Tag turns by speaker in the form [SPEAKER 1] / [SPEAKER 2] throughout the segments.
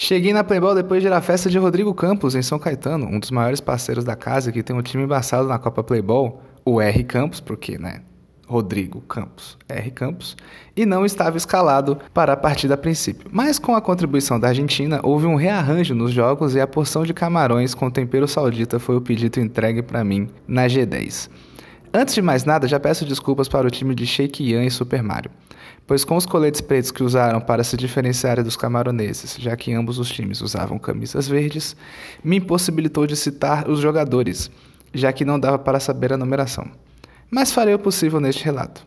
[SPEAKER 1] Cheguei na Playboy depois de ir à festa de Rodrigo Campos, em São Caetano, um dos maiores parceiros da casa que tem um time embaçado na Copa Playboy, o R Campos, porque, né? Rodrigo Campos, R Campos, e não estava escalado para a partida a princípio. Mas com a contribuição da Argentina, houve um rearranjo nos jogos e a porção de camarões com tempero saudita foi o pedido entregue para mim na G10. Antes de mais nada, já peço desculpas para o time de Sheik Yan e Super Mario pois com os coletes pretos que usaram para se diferenciar dos camaroneses, já que ambos os times usavam camisas verdes, me impossibilitou de citar os jogadores, já que não dava para saber a numeração. Mas farei o possível neste relato.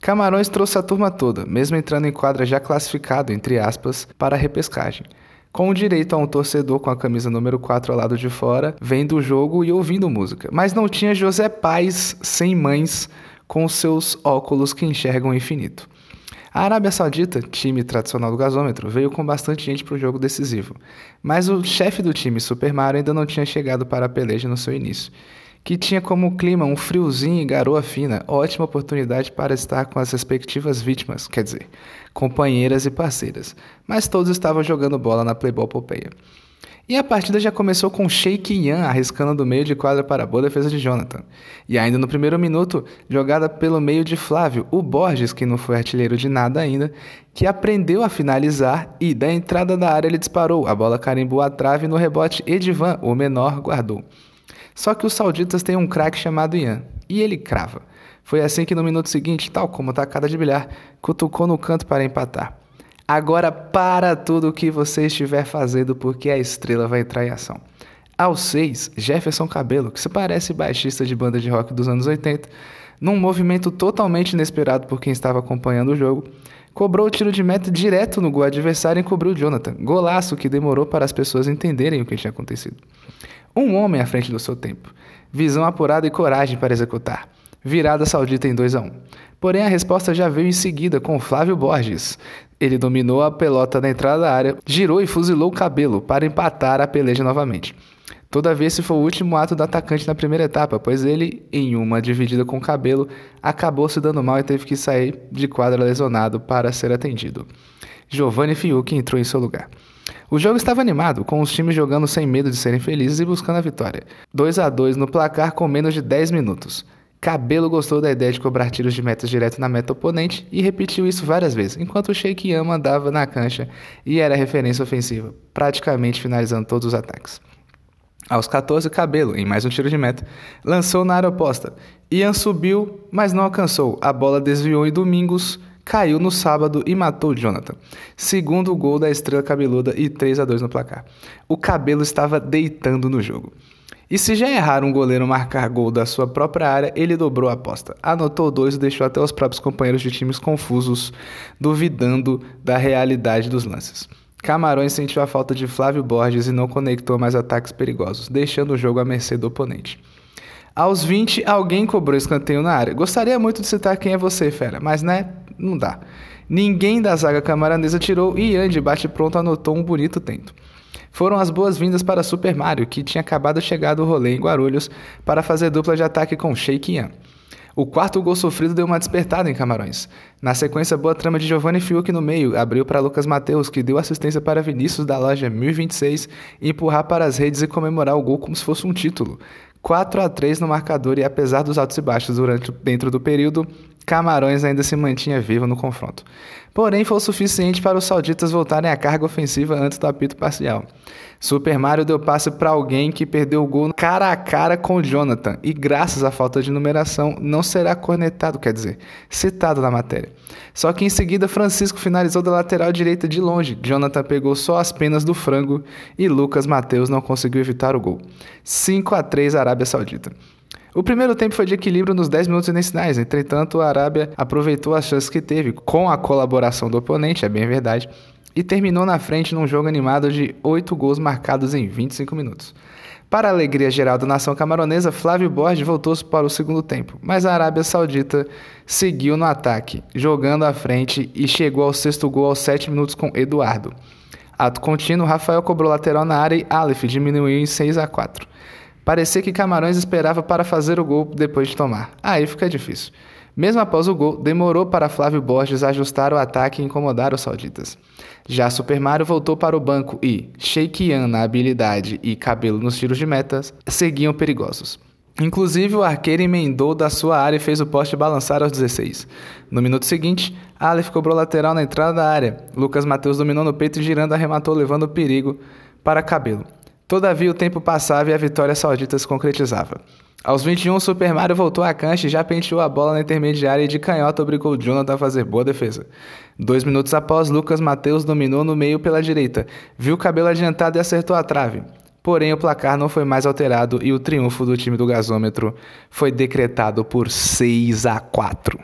[SPEAKER 1] Camarões trouxe a turma toda, mesmo entrando em quadra já classificado, entre aspas, para a repescagem, com direito a um torcedor com a camisa número 4 ao lado de fora, vendo o jogo e ouvindo música. Mas não tinha José Pais sem mães com seus óculos que enxergam o infinito. A Arábia Saudita, time tradicional do gasômetro, veio com bastante gente para o jogo decisivo, mas o chefe do time, Super Mario, ainda não tinha chegado para a peleja no seu início, que tinha como clima um friozinho e garoa fina, ótima oportunidade para estar com as respectivas vítimas, quer dizer, companheiras e parceiras, mas todos estavam jogando bola na Playboy Popeia. E a partida já começou com Sheik Yan arriscando do meio de quadra para a boa defesa de Jonathan. E ainda no primeiro minuto, jogada pelo meio de Flávio, o Borges, que não foi artilheiro de nada ainda, que aprendeu a finalizar e da entrada da área ele disparou. A bola carimbou a trave no rebote Edivan, o menor, guardou. Só que os sauditas têm um craque chamado Ian, e ele crava. Foi assim que no minuto seguinte, tal como tacada de bilhar, cutucou no canto para empatar. Agora para tudo o que você estiver fazendo, porque a estrela vai entrar em ação. Aos 6, Jefferson Cabelo, que se parece baixista de banda de rock dos anos 80, num movimento totalmente inesperado por quem estava acompanhando o jogo, cobrou o tiro de meta direto no gol adversário e encobriu Jonathan. Golaço que demorou para as pessoas entenderem o que tinha acontecido. Um homem à frente do seu tempo. Visão apurada e coragem para executar. Virada saudita em 2 a 1. Porém, a resposta já veio em seguida com Flávio Borges, ele dominou a pelota na entrada da área, girou e fuzilou o cabelo para empatar a peleja novamente. Todavia, esse foi o último ato do atacante na primeira etapa, pois ele, em uma dividida com o cabelo, acabou se dando mal e teve que sair de quadra lesionado para ser atendido. Giovanni Fiuk entrou em seu lugar. O jogo estava animado, com os times jogando sem medo de serem felizes e buscando a vitória. 2 a 2 no placar com menos de 10 minutos. Cabelo gostou da ideia de cobrar tiros de metas direto na meta oponente e repetiu isso várias vezes, enquanto o Sheik Yama andava na cancha e era referência ofensiva, praticamente finalizando todos os ataques. Aos 14, Cabelo, em mais um tiro de meta, lançou na área oposta. Ian subiu, mas não alcançou. A bola desviou em Domingos, caiu no sábado e matou Jonathan. Segundo gol da estrela cabeluda e 3 a 2 no placar. O Cabelo estava deitando no jogo. E se já errar um goleiro marcar gol da sua própria área, ele dobrou a aposta. Anotou dois e deixou até os próprios companheiros de times confusos, duvidando da realidade dos lances. Camarões sentiu a falta de Flávio Borges e não conectou mais ataques perigosos, deixando o jogo à mercê do oponente. Aos 20, alguém cobrou escanteio na área. Gostaria muito de citar quem é você, fera, mas né, não dá. Ninguém da zaga camaranesa tirou e Ian de bate pronto anotou um bonito tento foram as boas-vindas para Super Mario, que tinha acabado de chegar do rolê em Guarulhos para fazer dupla de ataque com Shake Yan. O quarto gol sofrido deu uma despertada em Camarões. Na sequência, boa trama de Giovanni Fiuk no meio, abriu para Lucas Mateus, que deu assistência para Vinícius da loja 1026, empurrar para as redes e comemorar o gol como se fosse um título. 4 a 3 no marcador e apesar dos altos e baixos durante dentro do período, Camarões ainda se mantinha vivo no confronto. Porém, foi o suficiente para os sauditas voltarem à carga ofensiva antes do apito parcial. Super Mario deu passe para alguém que perdeu o gol cara a cara com Jonathan e, graças à falta de numeração, não será cornetado, quer dizer, citado na matéria. Só que em seguida, Francisco finalizou da lateral direita de longe. Jonathan pegou só as penas do frango e Lucas Mateus não conseguiu evitar o gol. 5 a 3 Arábia Saudita. O primeiro tempo foi de equilíbrio nos 10 minutos iniciais, entretanto, a Arábia aproveitou as chances que teve, com a colaboração do oponente, é bem verdade, e terminou na frente num jogo animado de 8 gols marcados em 25 minutos. Para a alegria geral da nação camaronesa, Flávio Borges voltou-se para o segundo tempo, mas a Arábia Saudita seguiu no ataque, jogando à frente e chegou ao sexto gol aos 7 minutos com Eduardo. Ato contínuo, Rafael cobrou lateral na área e Aleph diminuiu em 6 a 4. Parecia que Camarões esperava para fazer o gol depois de tomar. Aí fica difícil. Mesmo após o gol, demorou para Flávio Borges ajustar o ataque e incomodar os sauditas. Já Super Mario voltou para o banco e Sheikian na habilidade e Cabelo nos tiros de metas seguiam perigosos. Inclusive, o arqueiro emendou da sua área e fez o poste balançar aos 16. No minuto seguinte, Aleph cobrou lateral na entrada da área. Lucas Mateus dominou no peito e girando arrematou, levando o perigo para Cabelo. Todavia, o tempo passava e a vitória saudita se concretizava. Aos 21, Super Mario voltou à cancha e já penteou a bola na intermediária e de canhota obrigou Jonathan a fazer boa defesa. Dois minutos após, Lucas Mateus dominou no meio pela direita, viu o cabelo adiantado e acertou a trave. Porém, o placar não foi mais alterado e o triunfo do time do gasômetro foi decretado por 6 a 4.